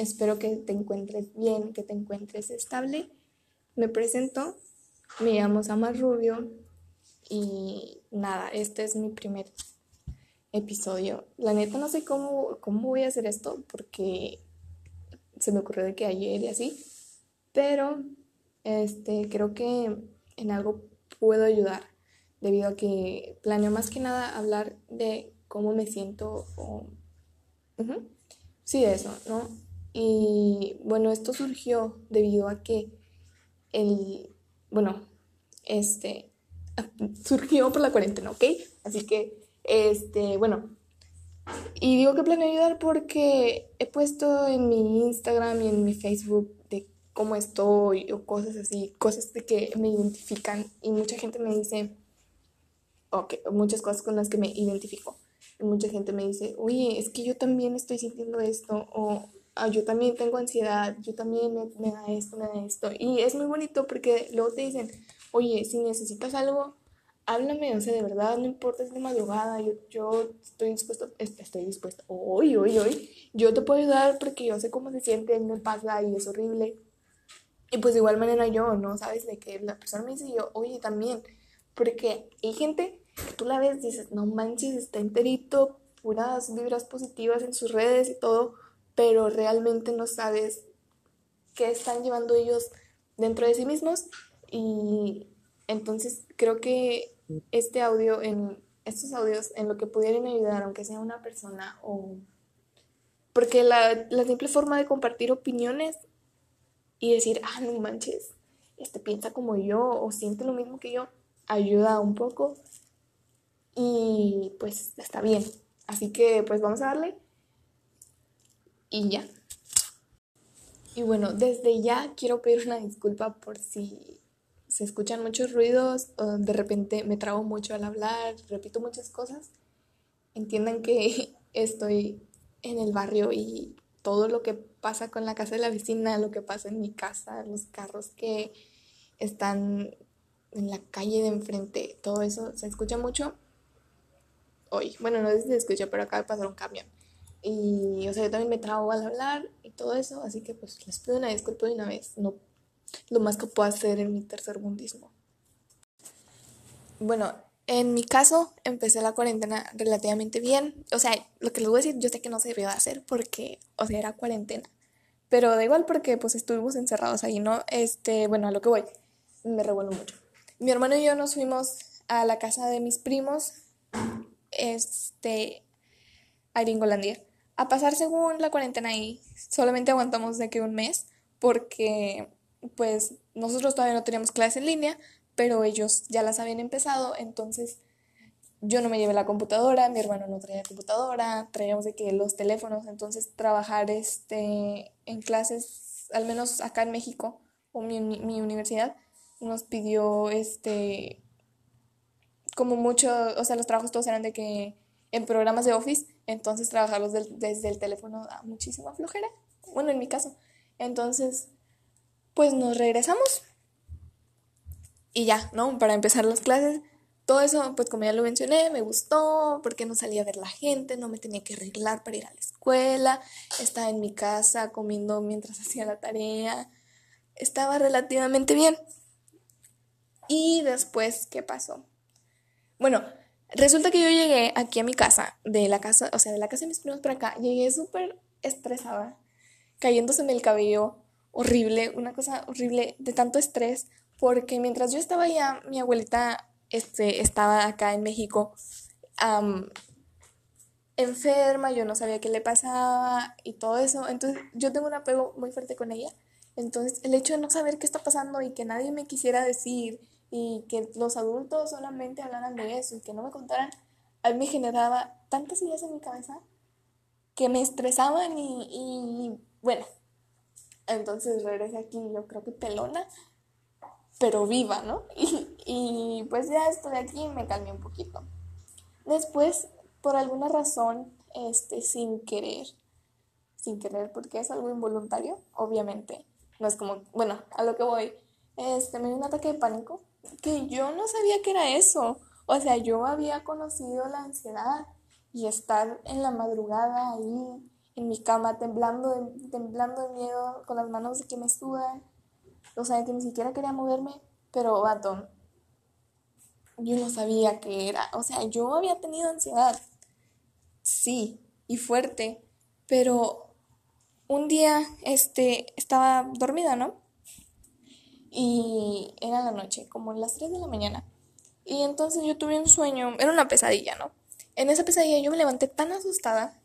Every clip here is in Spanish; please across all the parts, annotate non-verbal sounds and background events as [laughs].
Espero que te encuentres bien, que te encuentres estable. Me presento, me llamo Samar Rubio y nada, este es mi primer episodio. La neta no sé cómo, cómo voy a hacer esto porque se me ocurrió de que ayer y así, pero este, creo que en algo puedo ayudar debido a que planeo más que nada hablar de cómo me siento o... Sí, de eso, ¿no? Y bueno, esto surgió debido a que el, bueno, este, [laughs] surgió por la cuarentena, ¿ok? Así que, este, bueno, y digo que planeo ayudar porque he puesto en mi Instagram y en mi Facebook de cómo estoy o cosas así, cosas de que me identifican y mucha gente me dice, ok, muchas cosas con las que me identifico. Y mucha gente me dice, oye, es que yo también estoy sintiendo esto, o ah, yo también tengo ansiedad, yo también me, da esto, me da esto. Y es muy bonito porque luego te dicen, oye, si necesitas algo, háblame, o sea, de verdad, no importa, es de madrugada, yo, yo estoy dispuesto, estoy dispuesta, hoy, hoy, hoy, yo te puedo ayudar porque yo sé cómo se siente, me pasa y es horrible. Y pues de igual manera yo, ¿no? Sabes de que la persona me dice yo, oye, también, porque hay gente que tú la ves, dices, no manches, está enterito, puras vibras positivas en sus redes y todo, pero realmente no sabes qué están llevando ellos dentro de sí mismos. Y entonces creo que este audio, en estos audios, en lo que pudieran ayudar, aunque sea una persona o... Porque la, la simple forma de compartir opiniones y decir, ah, no manches, este piensa como yo o siente lo mismo que yo, ayuda un poco y pues está bien. Así que pues vamos a darle y ya. Y bueno, desde ya quiero pedir una disculpa por si se escuchan muchos ruidos o de repente me trago mucho al hablar, repito muchas cosas. Entiendan que [laughs] estoy en el barrio y todo lo que pasa con la casa de la vecina, lo que pasa en mi casa, los carros que están en la calle de enfrente, todo eso se escucha mucho hoy. Bueno, no sé si se escucha, pero acaba de pasar un camión. Y, o sea, yo también me trago al hablar y todo eso, así que pues les pido una disculpa de una vez, no lo más que puedo hacer en mi tercer mundismo. Bueno, en mi caso empecé la cuarentena relativamente bien, o sea, lo que les voy a decir, yo sé que no se debió hacer porque, o sea, era cuarentena, pero da igual porque pues estuvimos encerrados ahí, ¿no? Este, bueno, a lo que voy, me revuelvo mucho. Mi hermano y yo nos fuimos a la casa de mis primos este, a Gringolandia. A pasar según la cuarentena ahí, solamente aguantamos de que un mes, porque pues nosotros todavía no teníamos clases en línea, pero ellos ya las habían empezado, entonces yo no me llevé la computadora, mi hermano no traía computadora, traíamos de que los teléfonos, entonces trabajar este, en clases, al menos acá en México, o mi, mi universidad, nos pidió este como mucho, o sea, los trabajos todos eran de que en programas de Office, entonces trabajarlos desde el teléfono da muchísima flojera. Bueno, en mi caso. Entonces, pues nos regresamos. Y ya, ¿no? Para empezar las clases. Todo eso, pues como ya lo mencioné, me gustó porque no salía a ver la gente, no me tenía que arreglar para ir a la escuela, estaba en mi casa comiendo mientras [laughs] hacía la tarea, estaba relativamente bien. Y después, ¿qué pasó? Bueno, resulta que yo llegué aquí a mi casa, de la casa, o sea, de la casa de mis primos para acá, llegué súper estresada, cayéndoseme el cabello, horrible, una cosa horrible de tanto estrés, porque mientras yo estaba allá, mi abuelita este, estaba acá en México enferma, yo no sabía qué le pasaba y todo eso, entonces yo tengo un apego muy fuerte con ella, entonces el hecho de no saber qué está pasando y que nadie me quisiera decir y que los adultos solamente hablaran de eso y que no me contaran, a mí me generaba tantas ideas en mi cabeza que me estresaban y, y bueno, entonces regresé aquí yo creo que pelona, pero viva, ¿no? [laughs] Y, y pues ya estoy aquí y me calmé un poquito. Después, por alguna razón, este, sin querer, sin querer, porque es algo involuntario, obviamente, no es como, bueno, a lo que voy, este, me dio un ataque de pánico que yo no sabía que era eso. O sea, yo había conocido la ansiedad y estar en la madrugada ahí en mi cama, temblando de, temblando de miedo, con las manos de que me sudan. O sea, que ni siquiera quería moverme, pero vato, yo no sabía qué era. O sea, yo había tenido ansiedad, sí, y fuerte, pero un día este, estaba dormida, ¿no? Y era la noche, como las 3 de la mañana. Y entonces yo tuve un sueño, era una pesadilla, ¿no? En esa pesadilla yo me levanté tan asustada,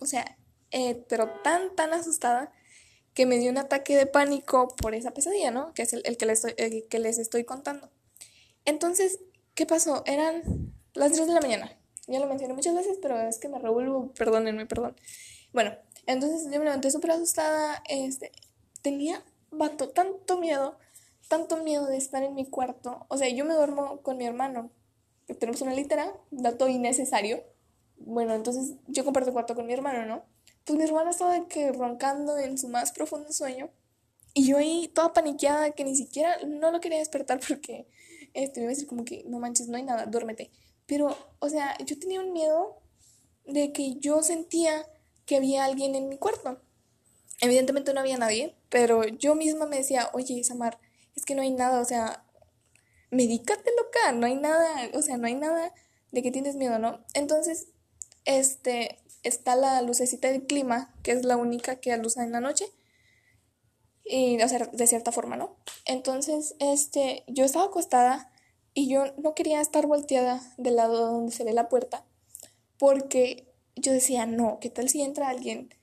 o sea, eh, pero tan, tan asustada, que me dio un ataque de pánico por esa pesadilla, ¿no? Que es el, que, les estoy, el que les estoy contando. Entonces, ¿qué pasó? Eran las 3 de la mañana. Ya lo mencioné muchas veces, pero es que me revuelvo, perdónenme, perdón. Bueno, entonces yo me levanté súper asustada, este, tenía, vato, tanto miedo, tanto miedo de estar en mi cuarto. O sea, yo me duermo con mi hermano, tenemos una litera, dato innecesario. Bueno, entonces yo comparto cuarto con mi hermano, ¿no? Pues mi hermano estaba que roncando en su más profundo sueño. Y yo ahí toda paniqueada que ni siquiera no lo quería despertar [laughs] porque este, me iba a decir como que no manches, no hay nada, duérmete. Pero, o sea, yo tenía un miedo de que yo sentía que había alguien en mi cuarto. Evidentemente no había nadie, pero yo misma me decía, oye, Samar, es que no hay nada, o sea, medícate loca, no hay nada, o sea, no hay nada de que tienes miedo, ¿no? Entonces, este, está la lucecita del clima, que es la única que alusa en la noche. Y, o sea, de cierta forma, ¿no? Entonces, este, yo estaba acostada y yo no quería estar volteada del lado donde se ve la puerta, porque yo decía, no, ¿qué tal si entra alguien?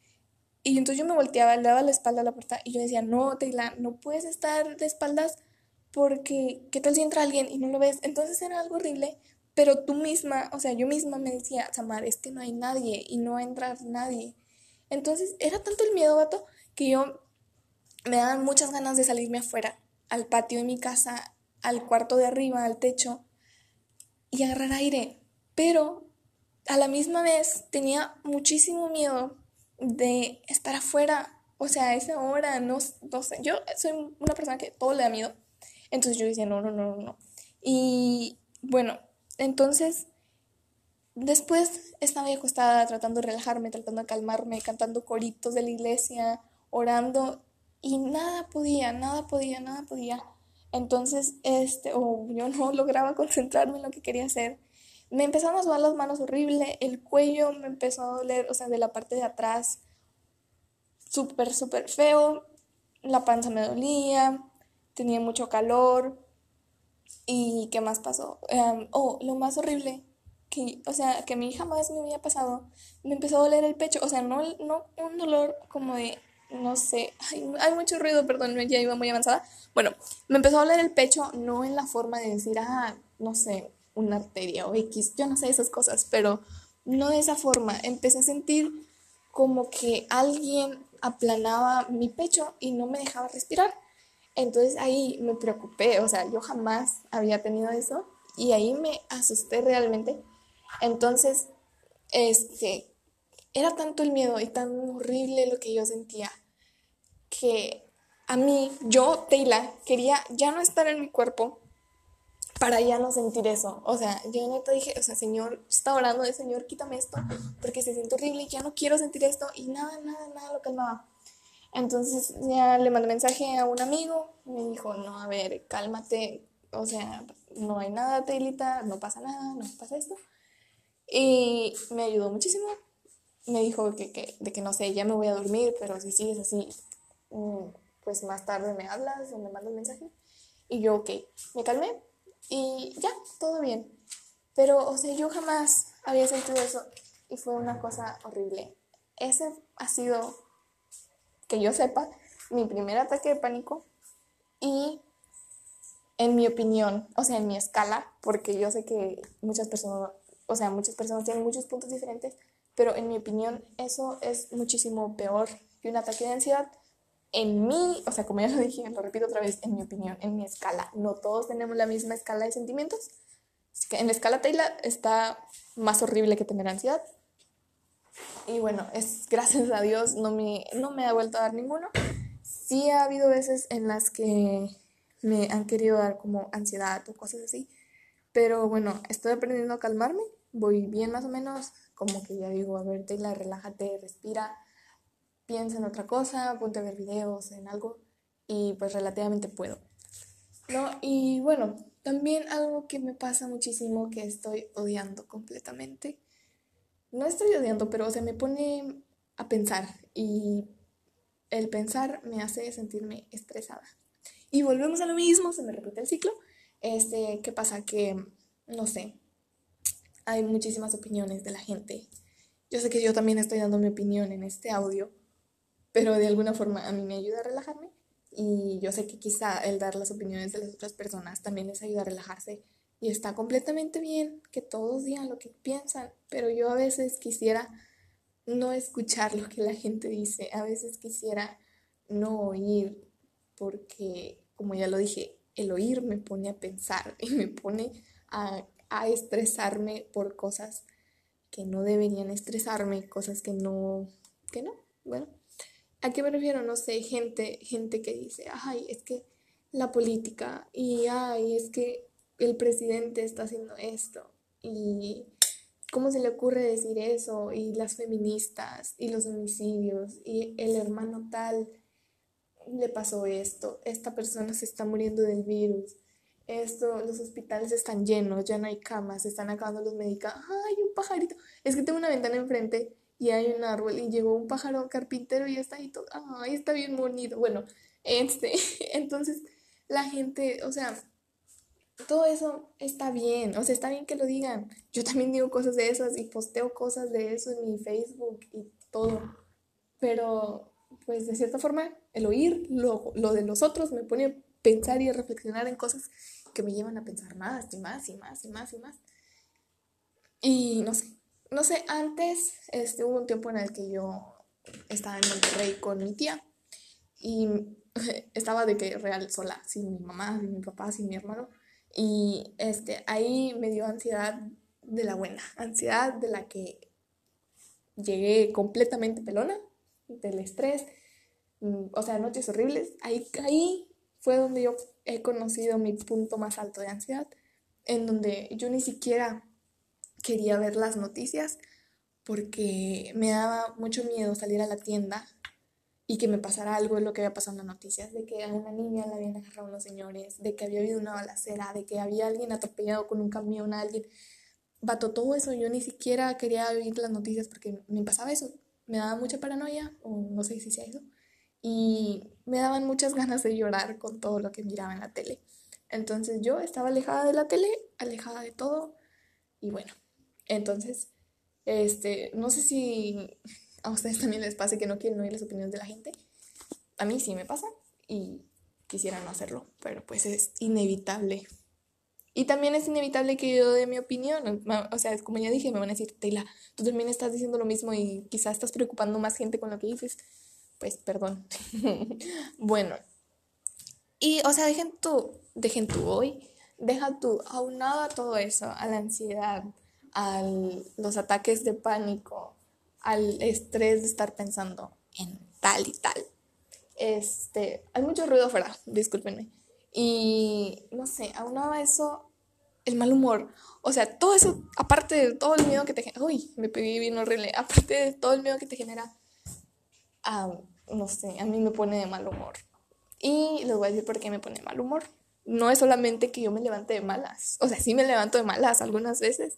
Y entonces yo me volteaba, le daba la espalda a la puerta y yo decía, no, Taylor, no puedes estar de espaldas porque ¿qué tal si entra alguien y no lo ves? Entonces era algo horrible, pero tú misma, o sea, yo misma me decía, Samar, es que no hay nadie y no va a entrar nadie. Entonces era tanto el miedo, vato, que yo me daban muchas ganas de salirme afuera, al patio de mi casa, al cuarto de arriba, al techo, y agarrar aire. Pero a la misma vez tenía muchísimo miedo de estar afuera, o sea, esa hora, no, no sé, yo soy una persona que todo le da miedo, entonces yo decía, no, no, no, no. Y bueno, entonces después estaba ahí acostada tratando de relajarme, tratando de calmarme, cantando coritos de la iglesia, orando, y nada podía, nada podía, nada podía. Entonces, este, o yo no [laughs] lograba concentrarme en lo que quería hacer me empezaron a sudar las manos horrible, el cuello me empezó a doler, o sea, de la parte de atrás, súper, súper feo, la panza me dolía, tenía mucho calor. ¿Y qué más pasó? Em, oh, lo más horrible, que, o sea, que a mí jamás me había pasado, me empezó a doler el pecho, o sea, no, no un dolor como de, no sé, hay, hay mucho ruido, perdón, ya iba muy avanzada. Bueno, me empezó a doler el pecho, no en la forma de decir, ah, no sé, una arteria o X, yo no sé esas cosas, pero no de esa forma. Empecé a sentir como que alguien aplanaba mi pecho y no me dejaba respirar. Entonces ahí me preocupé, o sea, yo jamás había tenido eso y ahí me asusté realmente. Entonces, este, era tanto el miedo y tan horrible lo que yo sentía que a mí, yo, Taylor, quería ya no estar en mi cuerpo, para ya no sentir eso. O sea, yo neta dije, o sea, Señor, estaba orando de Señor, quítame esto, porque se siente horrible y ya no quiero sentir esto. Y nada, nada, nada lo calmaba. Entonces ya le mandé mensaje a un amigo, me dijo, no, a ver, cálmate, o sea, no hay nada, Taylita, no pasa nada, no pasa esto. Y me ayudó muchísimo. Me dijo que, que, de que no sé, ya me voy a dormir, pero si sigues así, mm, pues más tarde me hablas o me mandas mensaje. Y yo, ok, me calmé, y ya, todo bien. Pero, o sea, yo jamás había sentido eso y fue una cosa horrible. Ese ha sido, que yo sepa, mi primer ataque de pánico y en mi opinión, o sea, en mi escala, porque yo sé que muchas personas, o sea, muchas personas tienen muchos puntos diferentes, pero en mi opinión eso es muchísimo peor que un ataque de ansiedad en mí, o sea, como ya lo dije, lo repito otra vez, en mi opinión, en mi escala, no todos tenemos la misma escala de sentimientos. Así que en la escala Taylor está más horrible que tener ansiedad. Y bueno, es [laughs] gracias a Dios no me, no me ha vuelto a dar ninguno. Sí ha habido veces en las que me han querido dar como ansiedad o cosas así. Pero bueno, estoy aprendiendo a calmarme. Voy bien más o menos. Como que ya digo, a ver, Taylor, relájate, respira piensa en otra cosa, ponte a ver videos, en algo, y pues relativamente puedo. ¿No? Y bueno, también algo que me pasa muchísimo que estoy odiando completamente. No estoy odiando, pero se me pone a pensar y el pensar me hace sentirme estresada. Y volvemos a lo mismo, se me repite el ciclo. Este, ¿qué pasa? Que, no sé, hay muchísimas opiniones de la gente. Yo sé que yo también estoy dando mi opinión en este audio, pero de alguna forma a mí me ayuda a relajarme y yo sé que quizá el dar las opiniones de las otras personas también les ayuda a relajarse y está completamente bien que todos digan lo que piensan, pero yo a veces quisiera no escuchar lo que la gente dice, a veces quisiera no oír porque, como ya lo dije, el oír me pone a pensar [laughs] y me pone a, a estresarme por cosas que no deberían estresarme, cosas que no, que no, bueno. ¿A qué me refiero? No sé, gente, gente que dice, ay, es que la política y ay, es que el presidente está haciendo esto y cómo se le ocurre decir eso y las feministas y los homicidios y el hermano tal le pasó esto, esta persona se está muriendo del virus, esto, los hospitales están llenos, ya no hay camas, se están acabando los medicamentos, ay, un pajarito, es que tengo una ventana enfrente y hay un árbol y llegó un pájaro carpintero y está ahí todo, ay, está bien bonito, bueno, este, [laughs] entonces la gente, o sea, todo eso está bien, o sea, está bien que lo digan. Yo también digo cosas de esas y posteo cosas de eso en mi Facebook y todo. Pero, pues, de cierta forma, el oír lo, lo de los otros me pone a pensar y a reflexionar en cosas que me llevan a pensar más y más y más y más y más. Y no sé, no sé, antes este, hubo un tiempo en el que yo estaba en Monterrey con mi tía y [laughs] estaba de que real sola, sin mi mamá, sin mi papá, sin mi hermano. Y este, ahí me dio ansiedad de la buena, ansiedad de la que llegué completamente pelona, del estrés, mm, o sea, noches horribles. Ahí, ahí fue donde yo he conocido mi punto más alto de ansiedad, en donde yo ni siquiera quería ver las noticias porque me daba mucho miedo salir a la tienda y que me pasara algo de lo que había pasado en las noticias, de que a una niña la habían agarrado unos señores, de que había habido una balacera, de que había alguien atropellado con un camión a alguien. Bato todo eso, yo ni siquiera quería oír las noticias porque me pasaba eso, me daba mucha paranoia, o no sé si sea eso, y me daban muchas [laughs] ganas de llorar con todo lo que miraba en la tele. Entonces yo estaba alejada de la tele, alejada de todo, y bueno, entonces, este, no sé si a ustedes también les pase que no quieren oír las opiniones de la gente. A mí sí me pasa y quisiera no hacerlo, pero pues es inevitable. Y también es inevitable que yo dé mi opinión. O sea, como ya dije, me van a decir, Taylor, tú también estás diciendo lo mismo y quizás estás preocupando más gente con lo que dices. Pues perdón. [laughs] bueno. Y, o sea, dejen tu, dejen tu hoy, deja tu aunado a todo eso, a la ansiedad, a los ataques de pánico, al estrés de estar pensando en tal y tal. Este, hay mucho ruido afuera, discúlpenme. Y no sé, aunado a eso, el mal humor. O sea, todo eso, aparte de todo el miedo que te genera. Uy, me pegué bien horrible. [laughs] Aparte de todo el miedo que te genera, no sé, a mí me pone de mal humor. Y les voy a decir por qué me pone de mal humor. No es solamente que yo me levante de malas. O sea, sí me levanto de malas algunas veces,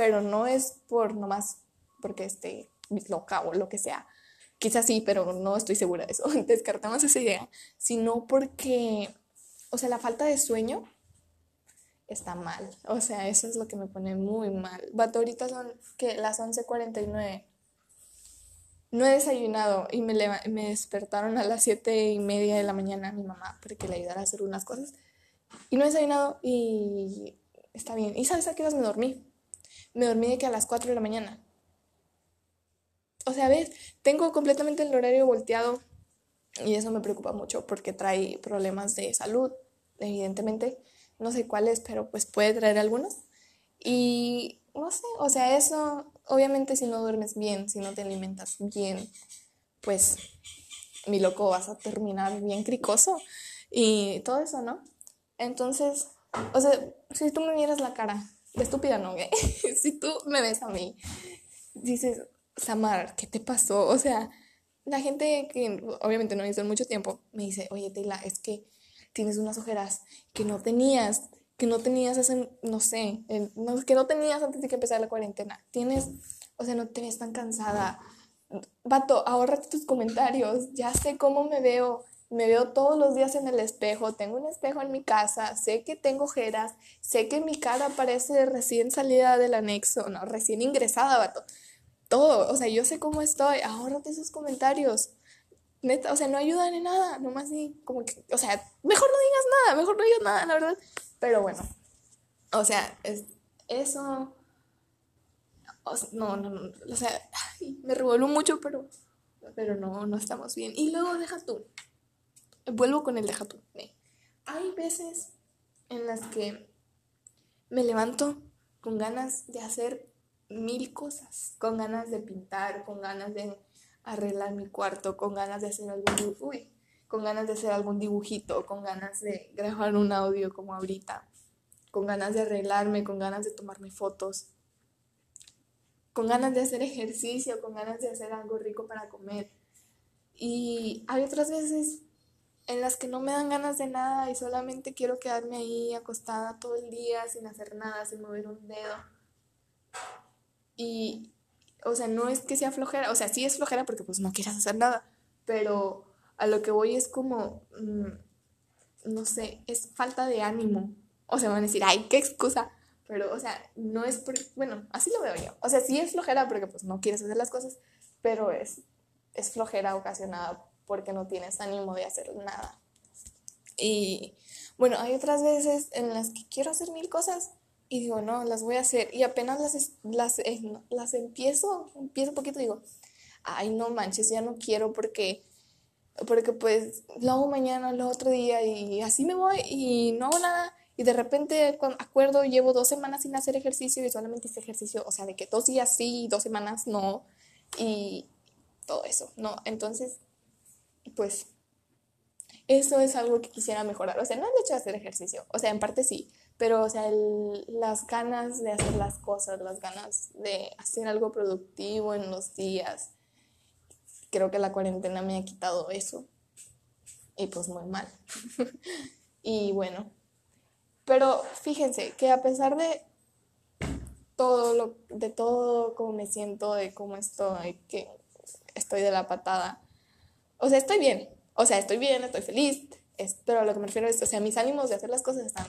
pero no es por nomás porque este, loca o lo que sea. Quizás sí, pero no estoy segura de eso. [laughs] Descartamos esa idea. Sino porque, o sea, la falta de sueño está mal. O sea, eso es lo que me pone muy mal. Bato, ahorita son que las 11:49. No he desayunado y me, me despertaron a las 7 y media de la mañana mi mamá para que le ayudara a hacer unas cosas. Y no he desayunado y está bien. ¿Y sabes a qué horas me dormí? Me dormí de que a las 4 de la mañana o sea, ves, tengo completamente el horario volteado y eso me preocupa mucho porque trae problemas de salud, evidentemente. No sé cuáles, pero pues puede traer algunos. Y no sé, o sea, eso, obviamente si no duermes bien, si no te alimentas bien, pues mi loco vas a terminar bien cricoso y todo eso, ¿no? Entonces, o sea, si tú me miras la cara de estúpida, ¿no? [laughs] si tú me ves a mí, dices, Samar, ¿qué te pasó? O sea, la gente que obviamente no hizo en mucho tiempo me dice, oye, Tela, es que tienes unas ojeras que no tenías, que no tenías hace, no sé, que no tenías antes de que empezara la cuarentena. Tienes, o sea, no te ves tan cansada. Vato, ahórrate tus comentarios. Ya sé cómo me veo. Me veo todos los días en el espejo, tengo un espejo en mi casa, sé que tengo ojeras, sé que mi cara parece recién salida del anexo, no, recién ingresada, vato. Todo, o sea, yo sé cómo estoy, ahórrate esos comentarios. O sea, no ayudan en nada, nomás ni como que, o sea, mejor no digas nada, mejor no digas nada, la verdad. Pero bueno, o sea, es, eso, no, no, no, o sea, me revuelvo mucho, pero, pero no, no estamos bien. Y luego deja tú, vuelvo con el deja tú. Hay veces en las que me levanto con ganas de hacer mil cosas, con ganas de pintar, con ganas de arreglar mi cuarto, con ganas de hacer algún, uy, con ganas de hacer algún dibujito, con ganas de grabar un audio como ahorita, con ganas de arreglarme, con ganas de tomarme fotos, con ganas de hacer ejercicio, con ganas de hacer algo rico para comer. Y hay otras veces en las que no me dan ganas de nada y solamente quiero quedarme ahí acostada todo el día sin hacer nada, sin mover un dedo. Y, o sea, no es que sea flojera, o sea, sí es flojera porque pues no quieras hacer nada, pero a lo que voy es como, mm, no sé, es falta de ánimo. O sea, van a decir, ay, qué excusa. Pero, o sea, no es por, bueno, así lo veo yo. O sea, sí es flojera porque pues no quieres hacer las cosas, pero es, es flojera ocasionada porque no tienes ánimo de hacer nada. Y bueno, hay otras veces en las que quiero hacer mil cosas y digo, no, las voy a hacer. Y apenas las, las, eh, las empiezo, empiezo un poquito digo, ay, no manches, ya no quiero porque, porque pues lo hago mañana, lo otro día y así me voy y no hago nada. Y de repente, cuando acuerdo, llevo dos semanas sin hacer ejercicio y solamente hice ejercicio, o sea, de que dos días sí, dos semanas no. Y todo eso, ¿no? Entonces, pues eso es algo que quisiera mejorar. O sea, no el hecho de hacer ejercicio, o sea, en parte sí, pero, o sea, las ganas de hacer las cosas, las ganas de hacer algo productivo en los días. Creo que la cuarentena me ha quitado eso. Y pues muy mal. [laughs] y bueno, pero fíjense que a pesar de todo lo, de todo cómo me siento, de cómo estoy, que estoy de la patada, o sea, estoy bien, o sea, estoy bien, estoy feliz, pero lo que me refiero es, o sea, mis ánimos de hacer las cosas están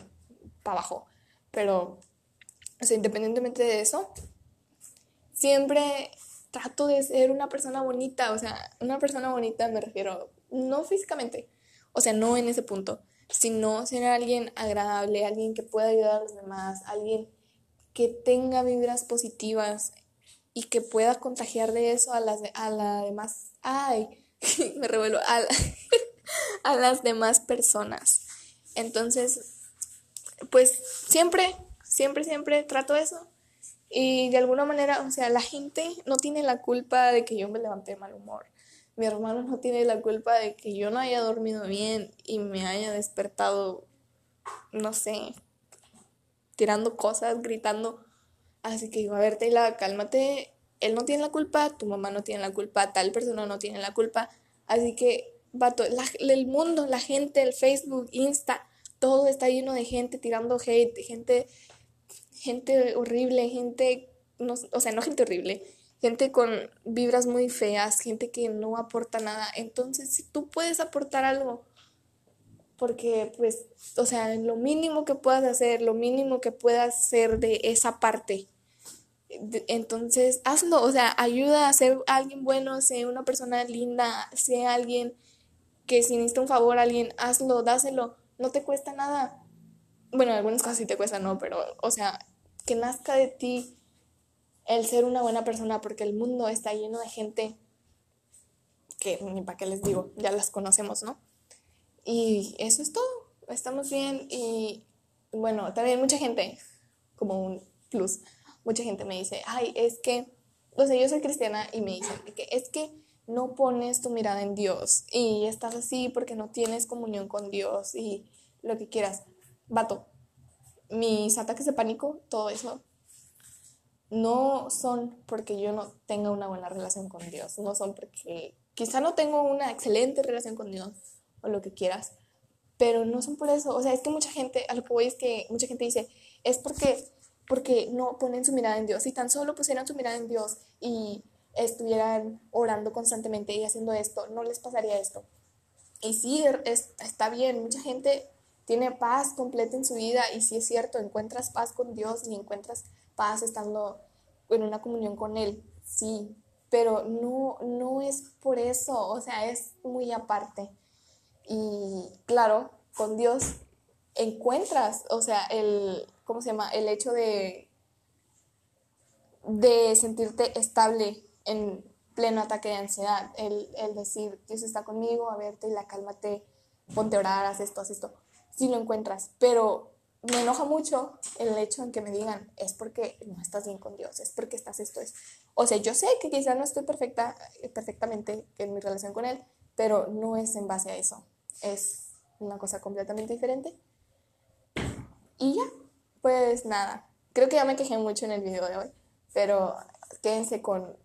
para abajo, pero, o sea, independientemente de eso, siempre trato de ser una persona bonita, o sea, una persona bonita me refiero, no físicamente, o sea, no en ese punto, sino ser alguien agradable, alguien que pueda ayudar a los demás, alguien que tenga vibras positivas y que pueda contagiar de eso a las a la demás. Ay [laughs] me revuelvo, [laughs] a, las demás personas. Entonces, pues siempre, siempre, siempre trato eso. Y de alguna manera, o sea, la gente no tiene la culpa de que yo me levanté de mal humor. Mi hermano no tiene la culpa de que yo no haya dormido bien y me haya despertado, no sé, tirando cosas, gritando. Así que digo, a ver, Taylor, cálmate, él no tiene la culpa, tu mamá no tiene la culpa, tal persona no tiene la culpa. Así que, vato, el mundo, la gente, el Facebook, Insta, todo está lleno de gente tirando hate, gente, gente horrible, gente, no, o sea, no gente horrible, gente con vibras muy feas, gente que no aporta nada. Entonces, si tú puedes aportar algo, porque pues, o sea, lo mínimo que puedas hacer, lo mínimo que puedas hacer de esa parte, entonces, hazlo, o sea, ayuda a ser alguien bueno, sea una persona linda, sea alguien que si necesita un favor a alguien, hazlo, dáselo, no te cuesta nada. Bueno, algunas cosas sí te cuestan, no, pero, o sea, que nazca de ti el ser una buena persona, porque el mundo está lleno de gente que ni para qué les digo, ya las conocemos, ¿no? Y eso es todo, estamos bien y bueno, también mucha gente, como un plus, mucha gente me dice, ay, es que, o sea, yo soy cristiana y me dicen que es que no pones tu mirada en Dios y estás así porque no tienes comunión con Dios y lo que quieras. Vato, mis ataques de pánico, todo eso, no son porque yo no tenga una buena relación con Dios, no son porque quizá no tengo una excelente relación con Dios o lo que quieras, pero no son por eso. O sea, es que mucha gente, a lo que voy es que mucha gente dice, es porque, porque no ponen su mirada en Dios. Si tan solo pusieran su mirada en Dios y estuvieran orando constantemente y haciendo esto, no les pasaría esto. Y sí, está bien, mucha gente tiene paz completa en su vida y sí es cierto, encuentras paz con Dios y encuentras paz estando en una comunión con Él, sí, pero no, no es por eso, o sea, es muy aparte. Y claro, con Dios encuentras, o sea, el, ¿cómo se llama? El hecho de, de sentirte estable en pleno ataque de ansiedad, el, decir, Dios está conmigo, a verte, la cálmate, ponte a orar, haz esto, haz esto, si lo encuentras, pero me enoja mucho el hecho en que me digan, es porque no estás bien con Dios, es porque estás esto, es. O sea, yo sé que quizá no estoy perfecta, perfectamente en mi relación con Él, pero no es en base a eso, es una cosa completamente diferente. Y ya, pues nada, creo que ya me quejé mucho en el video de hoy, pero quédense con,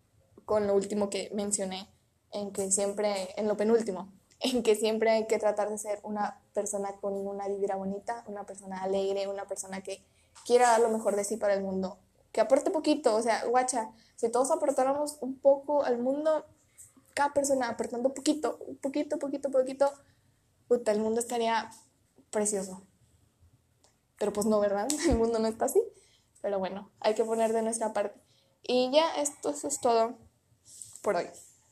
con lo último que mencioné, en que siempre, en lo penúltimo, [laughs] en que siempre hay que tratar de ser una persona con una vibra bonita, una persona alegre, una persona que quiera dar lo mejor de sí para el mundo, que aporte poquito, o sea, guacha, si todos aportáramos un poco al mundo, cada persona aportando poquito, poquito, poquito, poquito, puta, el mundo estaría precioso. Pero pues no, ¿verdad? [laughs] El mundo no está así. Pero bueno, hay que poner de nuestra parte. Y ya, esto, es todo por hoy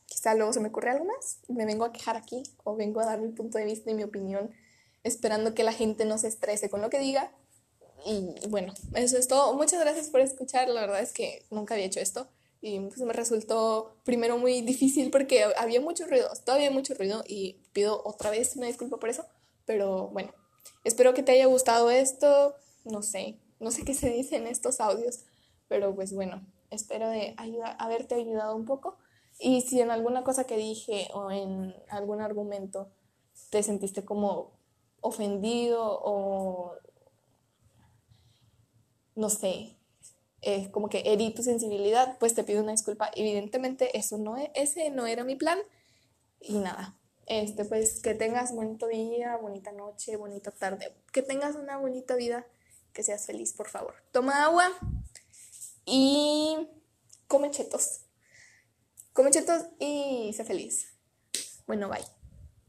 quizá luego se me ocurre algo más me vengo a quejar aquí o vengo a dar mi punto de vista y mi opinión esperando que la gente no se estrese con lo que diga. Y bueno, eso es todo. Muchas gracias por escuchar. La verdad es que nunca había hecho esto y pues me resultó primero muy difícil porque había mucho ruido, todavía mucho ruido y pido otra vez una disculpa por eso. Pero bueno, espero que te haya gustado esto. No sé, no sé qué se dice en estos audios, pero pues bueno, espero de haberte ayudado un poco. Y si en alguna cosa que dije o en algún argumento te sentiste como ofendido o no sé, eh, como que herí tu sensibilidad, pues te pido una disculpa. Evidentemente eso no es, ese no era mi plan y nada. Este, pues que tengas bonito día, bonita noche, bonita tarde, que tengas una bonita vida, que seas feliz, por favor. Toma agua y come chetos. Come chetos y sé feliz. Bueno, bye.